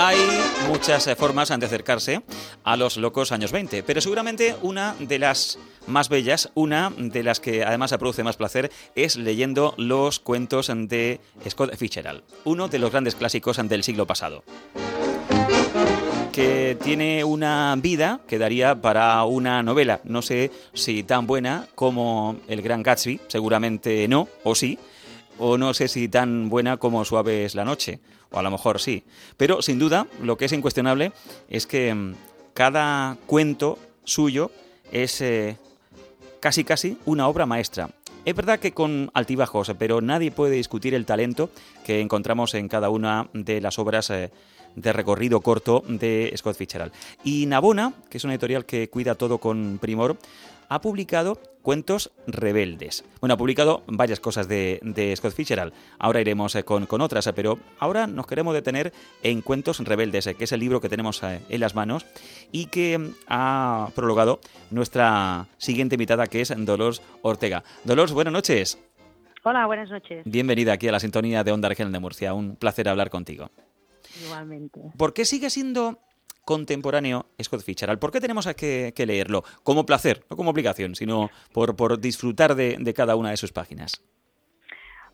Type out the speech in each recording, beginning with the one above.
Hay muchas eh, formas de acercarse a los locos años 20, pero seguramente una de las más bellas, una de las que además produce más placer, es leyendo los cuentos de Scott Fitzgerald, uno de los grandes clásicos del siglo pasado que tiene una vida que daría para una novela. No sé si tan buena como El Gran Gatsby, seguramente no, o sí, o no sé si tan buena como Suave es la noche, o a lo mejor sí. Pero sin duda, lo que es incuestionable es que mm, cada cuento suyo es eh, casi casi una obra maestra. Es verdad que con altibajos, pero nadie puede discutir el talento que encontramos en cada una de las obras eh, de recorrido corto de Scott Fitzgerald. Y Navona, que es una editorial que cuida todo con primor, ha publicado Cuentos Rebeldes. Bueno, ha publicado varias cosas de, Scott Fitzgerald. Ahora iremos eh, con, con, otras, eh, pero ahora nos queremos detener en Cuentos Rebeldes, eh, que es el libro que tenemos en las manos y que mm, ha prologado nuestra siguiente invitada, que es Dolores Ortega. Dolores, buenas noches. Hola, buenas noches. Bienvenida aquí a la sintonía de Onda Argel de Murcia. Un placer hablar contigo. Igualmente. ¿Por qué sigue siendo contemporáneo Scott Fitzgerald? ¿Por qué tenemos que, que leerlo? Como placer, no como obligación, sino por, por disfrutar de, de cada una de sus páginas.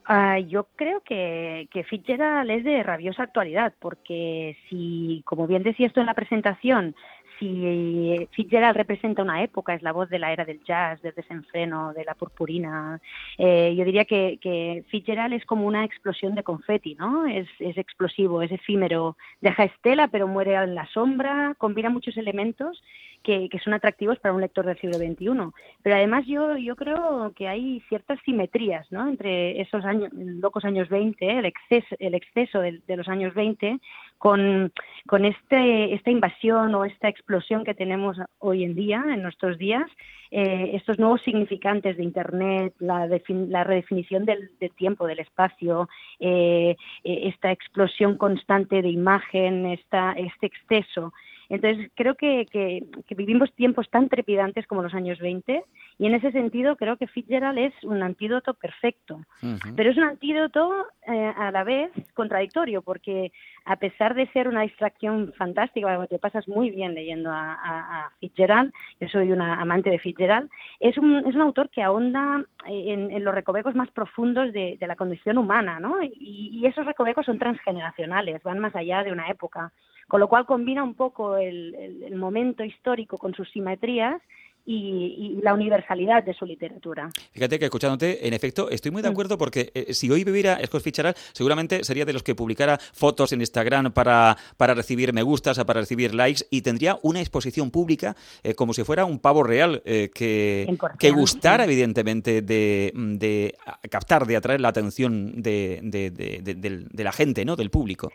Uh, yo creo que, que Fitzgerald es de rabiosa actualidad, porque si, como bien decía esto en la presentación, si Fitzgerald representa una época, es la voz de la era del jazz, del desenfreno, de la purpurina, eh, yo diría que, que, Fitzgerald es como una explosión de confeti, ¿no? Es, es, explosivo, es efímero, deja estela pero muere en la sombra, combina muchos elementos que, son atractivos para un lector del siglo XXI. Pero además yo, yo creo que hay ciertas simetrías ¿no? entre esos años, locos años 20, el exceso, el exceso de, los años 20, con, con este, esta invasión o esta explosión que tenemos hoy en día, en nuestros días, eh, estos nuevos significantes de Internet, la, la redefinición del, tiempo, del espacio, eh, esta explosión constante de imagen, esta, este exceso. Entonces, creo que, que, que, vivimos tiempos tan trepidantes como los años 20 y en ese sentido creo que Fitzgerald es un antídoto perfecto. Uh -huh. Pero es un antídoto eh, a la vez contradictorio porque a pesar de ser una distracción fantástica, te pasas muy bien leyendo a, a, a Fitzgerald, yo soy una amante de Fitzgerald, es un, es un autor que ahonda en, en los recovecos más profundos de, de, la condición humana, ¿no? Y, y esos recovecos son transgeneracionales, van más allá de una época con lo cual combina un poco el, el, el momento histórico con sus simetrías y, y, la universalidad de su literatura. Fíjate que escuchándote, en efecto, estoy muy de acuerdo porque eh, si hoy viviera Scott Fitzgerald, seguramente sería de los que publicara fotos en Instagram para, para recibir me gustas, para recibir likes y tendría una exposición pública eh, como si fuera un pavo real eh, que, que gustara, evidentemente, de, de, captar, de atraer la atención de, de, de la gente, ¿no? del público.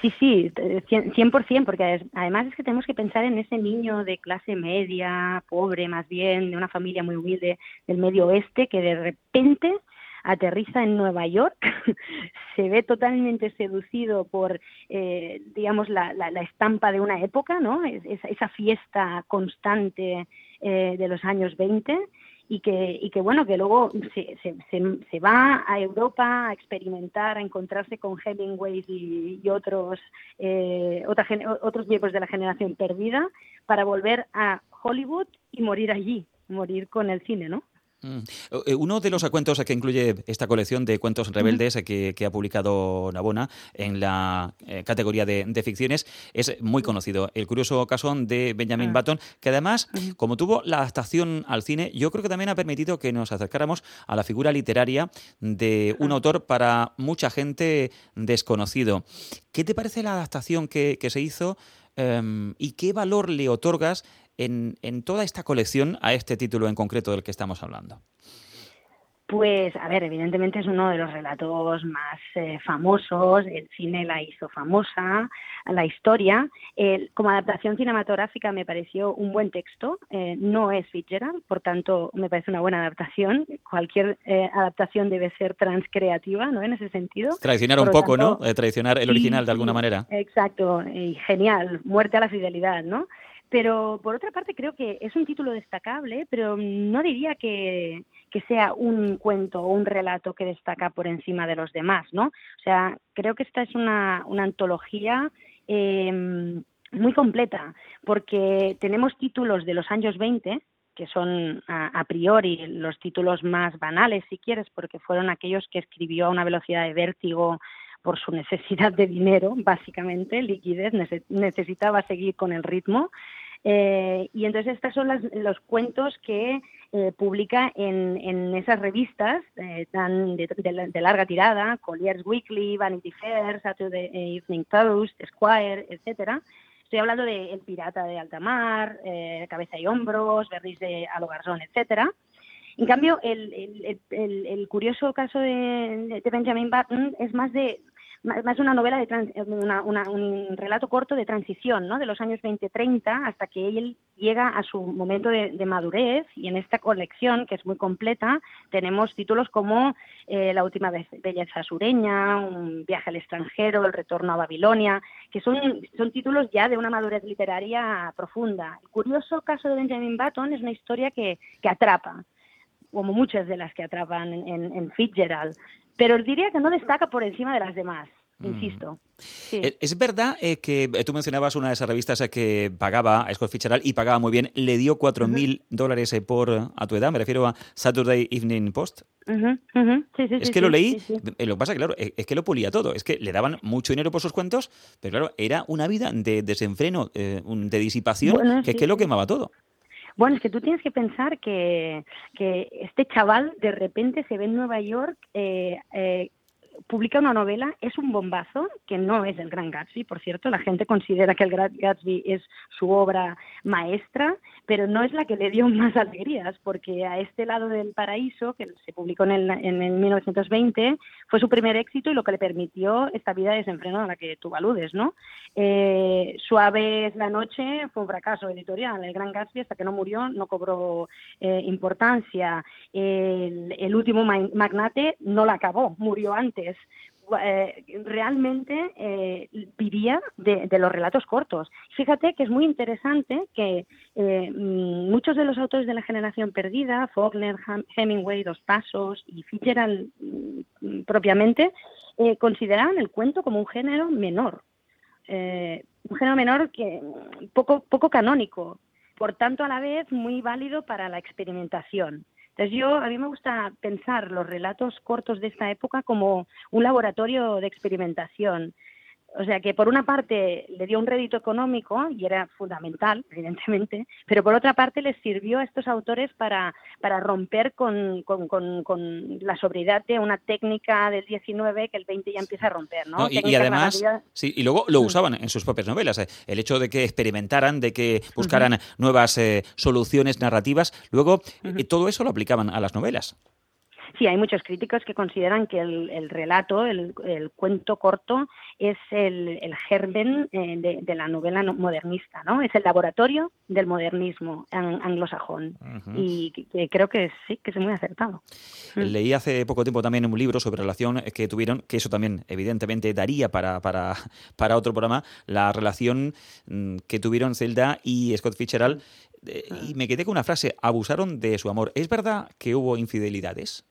Sí, sí, 100%, porque además es que tenemos que pensar en ese niño de clase media, pobre más bien, de una familia muy humilde del medio oeste, que de repente aterriza en Nueva York, se ve totalmente seducido por, eh, digamos, la, la, la, estampa de una época, ¿no? Es, esa fiesta constante eh, de los años 20 y que, y que bueno, que luego se, se, se, va a Europa a experimentar, a encontrarse con Hemingway y, y otros, eh, otra, otros miembros de la generación perdida para volver a Hollywood y morir allí, morir con el cine, ¿no? Mm. Eh, uno de los cuentos que incluye esta colección de cuentos rebeldes que, que ha publicado Navona en la eh, categoría de, de, ficciones es muy conocido. El curioso caso de Benjamin ah. Button, que además, como tuvo la adaptación al cine, yo creo que también ha permitido que nos acercáramos a la figura literaria de un autor para mucha gente desconocido. ¿Qué te parece la adaptación que, que se hizo um, y qué valor le otorgas en, en toda esta colección a este título en concreto del que estamos hablando? Pues, a ver, evidentemente es uno de los relatos más eh, famosos, el cine la hizo famosa, la historia. Eh, como adaptación cinematográfica me pareció un buen texto, eh, no es Fitzgerald, por tanto me parece una buena adaptación. Cualquier eh, adaptación debe ser transcreativa, ¿no? En ese sentido. Traicionar por un poco, tanto, ¿no? traicionar el original sí, de alguna manera. Exacto, y genial, muerte a la fidelidad, ¿no? Pero por otra parte creo que es un título destacable, pero no diría que, que sea un cuento o un relato que destaca por encima de los demás, ¿no? O sea, creo que esta es una, una antología eh, muy completa, porque tenemos títulos de los años 20, que son a, priori los títulos más banales, si quieres, porque fueron aquellos que escribió a una velocidad de vértigo por su necesidad de dinero, básicamente, liquidez, necesitaba seguir con el ritmo. Eh, y entonces estos son los cuentos que eh, publica en, esas revistas eh, tan de, larga tirada, Collier's Weekly, Vanity Fair, Saturday Evening Post, Esquire, etcétera, Estoy hablando de El Pirata de Alta Mar, eh, Cabeza y Hombros, Berriz de Alogarzón, etcétera. En cambio, el, curioso caso de, Benjamin Button es más de más una novela de un relato corto de transición, ¿no? De los años 20-30 hasta que él llega a su momento de, madurez y en esta colección que es muy completa tenemos títulos como eh, La última belleza sureña, Un viaje al extranjero, El retorno a Babilonia, que son son títulos ya de una madurez literaria profunda. El curioso caso de Benjamin Button es una historia que, que atrapa como muchas de las que atrapan en, en Fitzgerald pero diría que no destaca por encima de las demás. Mm. Insisto. Eh, es verdad eh, que eh, tú mencionabas una de esas revistas que pagaba a Scott Fitzgerald y pagaba muy bien. Le dio 4.000 mil dólares por a tu edad, me refiero a Saturday Evening Post. es que lo leí, lo que pasa claro, es que lo pulía todo, es que le daban mucho dinero por sus cuentos, pero claro, era una vida de desenfreno, de disipación, que es que lo quemaba todo. Bueno, es que tú tienes que pensar que, que este chaval de repente se ve en Nueva York eh, eh, publica una novela, es un bombazo, que no es el Gran Gatsby, por cierto, la gente considera que el Gran Gatsby es su obra maestra, pero no es la que le dio más alegrías, porque a este lado del paraíso, que se publicó en el, en el 1920, fue su primer éxito y lo que le permitió esta vida de desenfreno a la que tú aludes, ¿no? Eh, Suave la noche fue un fracaso editorial, el Gran Gatsby hasta que no murió no cobró eh, importancia, el, el último magnate no la acabó, murió antes, eh, realmente eh, vivía de, los relatos cortos. Fíjate que es muy interesante que eh, mm, muchos de los autores de la generación perdida, Faulkner, Hemingway, Dos Pasos y Fitzgerald mm, propiamente, consideraban el cuento como un género menor, un género menor que poco, poco canónico, por tanto a la vez muy válido para la experimentación. Entonces yo, a mí me gusta pensar los relatos cortos de esta época como un laboratorio de experimentación. O sea que por una parte le dio un rédito económico y era fundamental, evidentemente, pero por otra parte les sirvió a estos autores para, para romper con, la sobriedad de una técnica del 19 que el 20 ya empieza a romper. ¿no? y, además, sí, y luego lo mm. usaban en sus propias novelas. Eh. El hecho de que experimentaran, de que buscaran nuevas eh, soluciones narrativas, luego eh, todo eso lo aplicaban a las novelas. Sí, hay muchos críticos que consideran que el, relato, el, cuento corto, es el, germen eh, de, la novela modernista, ¿no? Es el laboratorio del modernismo anglosajón. Y creo que sí, que es muy acertado. Mm. Leí hace poco tiempo también un libro sobre relación que tuvieron, que eso también evidentemente daría para, para, para otro programa, la relación mm, que tuvieron Zelda y Scott Fitzgerald. Eh, y me quedé con una frase, abusaron de su amor. ¿Es verdad que hubo infidelidades?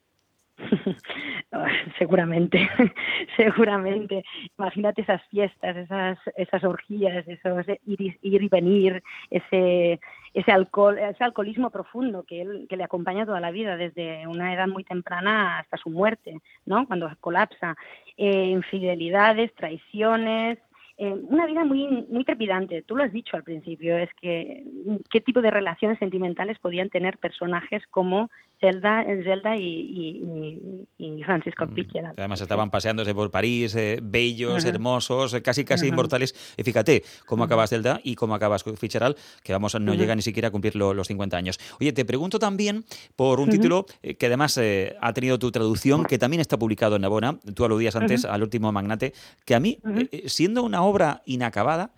seguramente, seguramente. Imagínate esas fiestas, esas, esas orgías, esos ir, y venir, ese, ese alcohol, ese alcoholismo profundo que él, que le acompaña toda la vida, desde una edad muy temprana hasta su muerte, ¿no? Cuando colapsa. Eh, infidelidades, traiciones, eh, una vida muy, muy trepidante. Tú lo has dicho al principio, es que qué tipo de relaciones sentimentales podían tener personajes como Zelda, Zelda y, y, Francisco mm. Además estaban paseándose por París, eh, bellos, hermosos, eh, casi casi inmortales. Y fíjate cómo acaba Zelda y cómo acaba Fitzgerald, que vamos no llega ni siquiera a cumplir los 50 años. Oye, te pregunto también por un título que además ha tenido tu traducción, que también está publicado en Navona. Tú aludías antes al último magnate, que a mí, siendo una obra inacabada,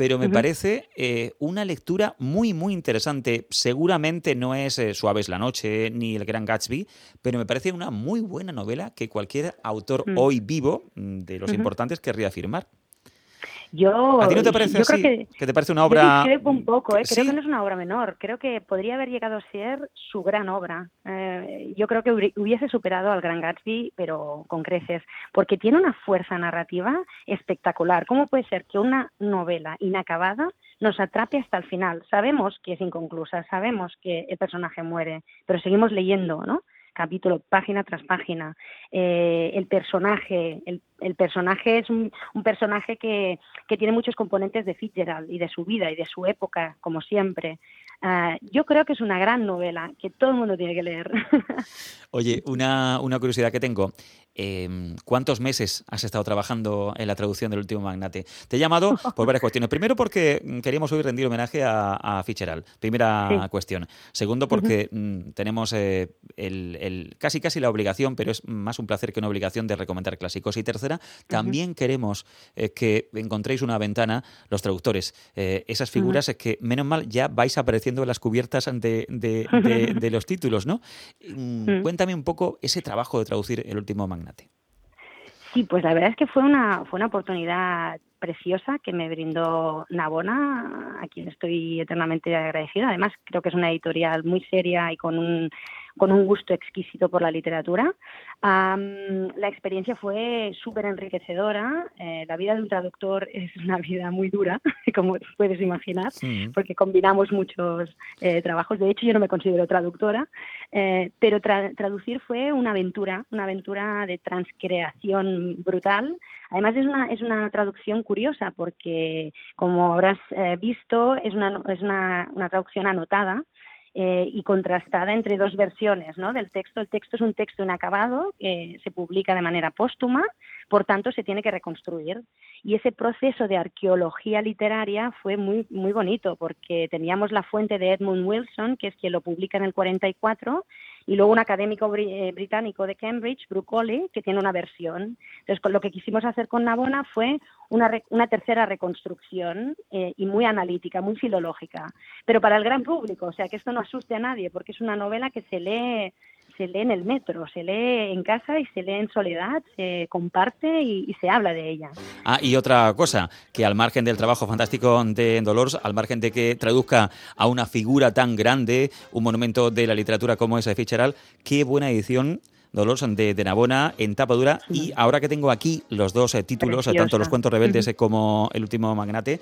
pero me parece eh, una lectura muy, muy interesante. Seguramente no es eh, Suaves la Noche ni El Gran Gatsby, pero me parece una muy buena novela que cualquier autor mm. hoy vivo, mm, de los importantes, querría firmar. Yo, ¿A ti no te parece así? que, te parece una obra...? un poco, ¿eh? creo que no es una obra menor. Creo que podría haber llegado a ser su gran obra. Eh, yo creo que hubiese superado al Gran Gatsby, pero con creces, porque tiene una fuerza narrativa espectacular. ¿Cómo puede ser que una novela inacabada nos atrape hasta el final? Sabemos que es inconclusa, sabemos que el personaje muere, pero seguimos leyendo, ¿no? capítulo, página tras página. Eh, el personaje, el, el personaje es un, un personaje que, que, tiene muchos componentes de Fitzgerald y de su vida y de su época, como siempre. Uh, yo creo que es una gran novela que todo el mundo tiene que leer. Oye, una, una curiosidad que tengo. Eh, ¿Cuántos meses has estado trabajando en la traducción del último magnate? Te he llamado por varias cuestiones. Primero, porque queríamos hoy rendir homenaje a, a Fitzgerald. Primera sí. cuestión. Segundo, porque uh -huh. tenemos eh, el, el, casi casi la obligación, pero es más un placer que una obligación de recomendar clásicos. Y también uh -huh. queremos eh, que encontréis una ventana, los traductores, eh, esas figuras uh -huh. que, menos mal, ya vais apareciendo en las cubiertas de, de, de, de los títulos, ¿no? Mm, cuéntame un poco ese trabajo de traducir el último magnate. Sí, pues la verdad es que fue una, fue una oportunidad preciosa que me brindó Navona, a quien estoy eternamente agradecida. Además, creo que es una editorial muy seria y con un, con un gusto exquisito por la literatura. Um, la experiencia fue súper enriquecedora. Eh, la vida de un traductor es una vida muy dura, como puedes imaginar, sí. porque combinamos muchos eh, trabajos. De hecho, yo no me considero traductora, eh, pero tra traducir fue una aventura, una aventura de transcreación brutal. Además, es una, es una traducción curiosa porque, como habrás eh, visto, es una, es una, una traducción anotada eh, y contrastada entre dos versiones ¿no? del texto. El texto es un texto inacabado que se publica de manera póstuma, por tanto se tiene que reconstruir. Y ese proceso de arqueología literaria fue muy, muy bonito porque teníamos la fuente de Edmund Wilson, que es quien lo publica en el 44, y luego un académico br británico de Cambridge, Brucoli, que tiene una versión. Entonces, lo que quisimos hacer con Navona fue una, una tercera reconstrucción eh, y muy analítica, muy filológica, pero para el gran público, o sea, que esto no asuste a nadie, porque es una novela que se lee se lee en el metro, se lee en casa y se lee en soledad, se comparte y, y, se habla de ella. Ah, y otra cosa, que al margen del trabajo fantástico de Dolores, al margen de que traduzca a una figura tan grande, un monumento de la literatura como esa de Fitzgerald, qué buena edición Dolores de, de Navona en tapa dura sí. y ahora que tengo aquí los dos eh, títulos, Preciosa. tanto los cuentos rebeldes uh -huh. como el último magnate,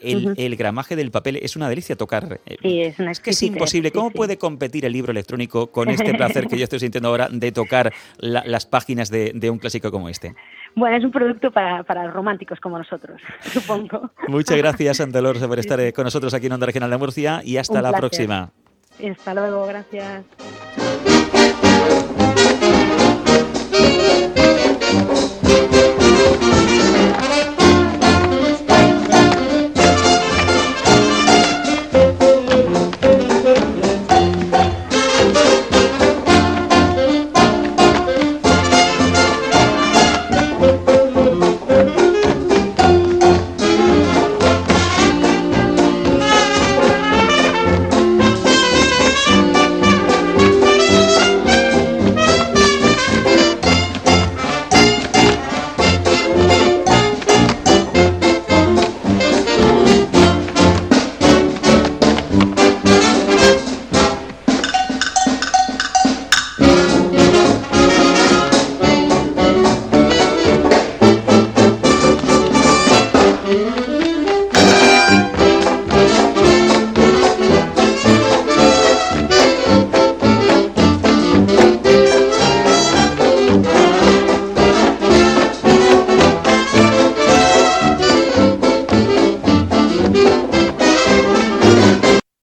el, uh -huh. el, gramaje del papel es una delicia tocar. Eh, sí, es, una es que es imposible. ¿Cómo sí, puede competir el libro electrónico con este placer que yo estoy sintiendo ahora de tocar la, las páginas de, de, un clásico como este? Bueno, es un producto para, para románticos como nosotros, supongo. Muchas gracias, Dolores, por estar eh, con nosotros aquí en Onda Regional de Murcia y hasta un la placer. próxima. Hasta luego, gracias.